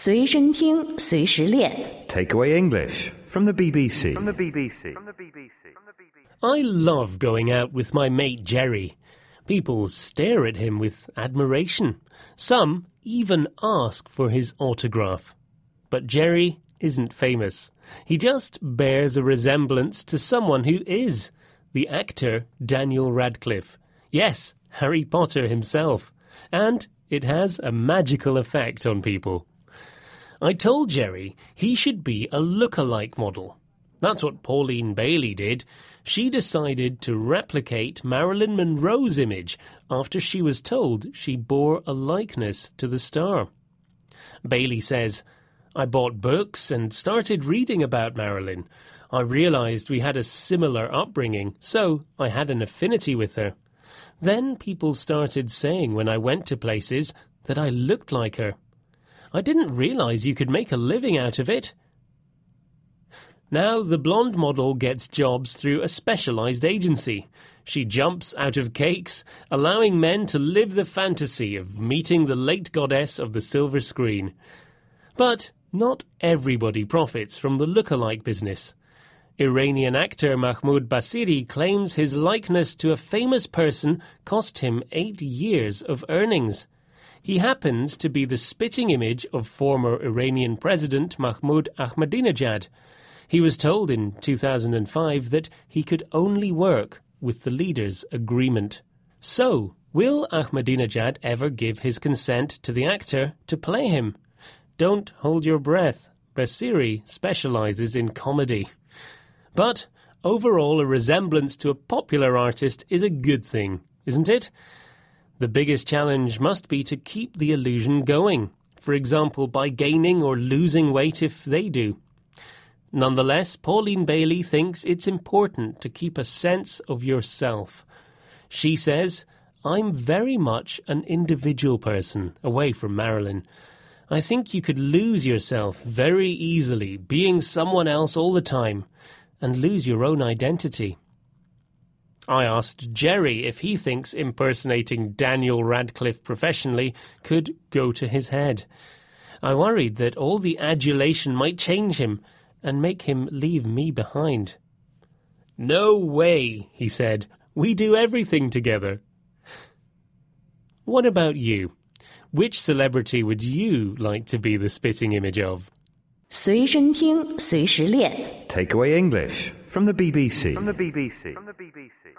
随身听，随时练。 Takeaway English from the BBC. From the BBC. I love going out with my mate Jerry. People stare at him with admiration. Some even ask for his autograph. But Jerry isn't famous. He just bears a resemblance to someone who is the actor Daniel Radcliffe. Yes, Harry Potter himself. And it has a magical effect on people. I told Jerry he should be a look-alike model. That's what Pauline Bailey did. She decided to replicate Marilyn Monroe's image after she was told she bore a likeness to the star. Bailey says, I bought books and started reading about Marilyn. I realized we had a similar upbringing, so I had an affinity with her. Then people started saying when I went to places that I looked like her. I didn't realize you could make a living out of it. Now the blonde model gets jobs through a specialized agency. She jumps out of cakes, allowing men to live the fantasy of meeting the late goddess of the silver screen. But not everybody profits from the look-alike business. Iranian actor Mahmoud Basiri claims his likeness to a famous person cost him eight years of earnings. He happens to be the spitting image of former Iranian President Mahmoud Ahmadinejad. He was told in 2005 that he could only work with the leader's agreement. So, will Ahmadinejad ever give his consent to the actor to play him? Don't hold your breath. Basiri specializes in comedy. But overall, a resemblance to a popular artist is a good thing, isn't it? The biggest challenge must be to keep the illusion going, for example, by gaining or losing weight if they do. Nonetheless, Pauline Bailey thinks it's important to keep a sense of yourself. She says, I'm very much an individual person, away from Marilyn. I think you could lose yourself very easily, being someone else all the time, and lose your own identity. I asked Jerry if he thinks impersonating Daniel Radcliffe professionally could go to his head. I worried that all the adulation might change him and make him leave me behind. No way, he said. We do everything together. What about you? Which celebrity would you like to be the spitting image of? 随身听，随时练。 Takeaway English from the BBC. From the BBC. From the BBC.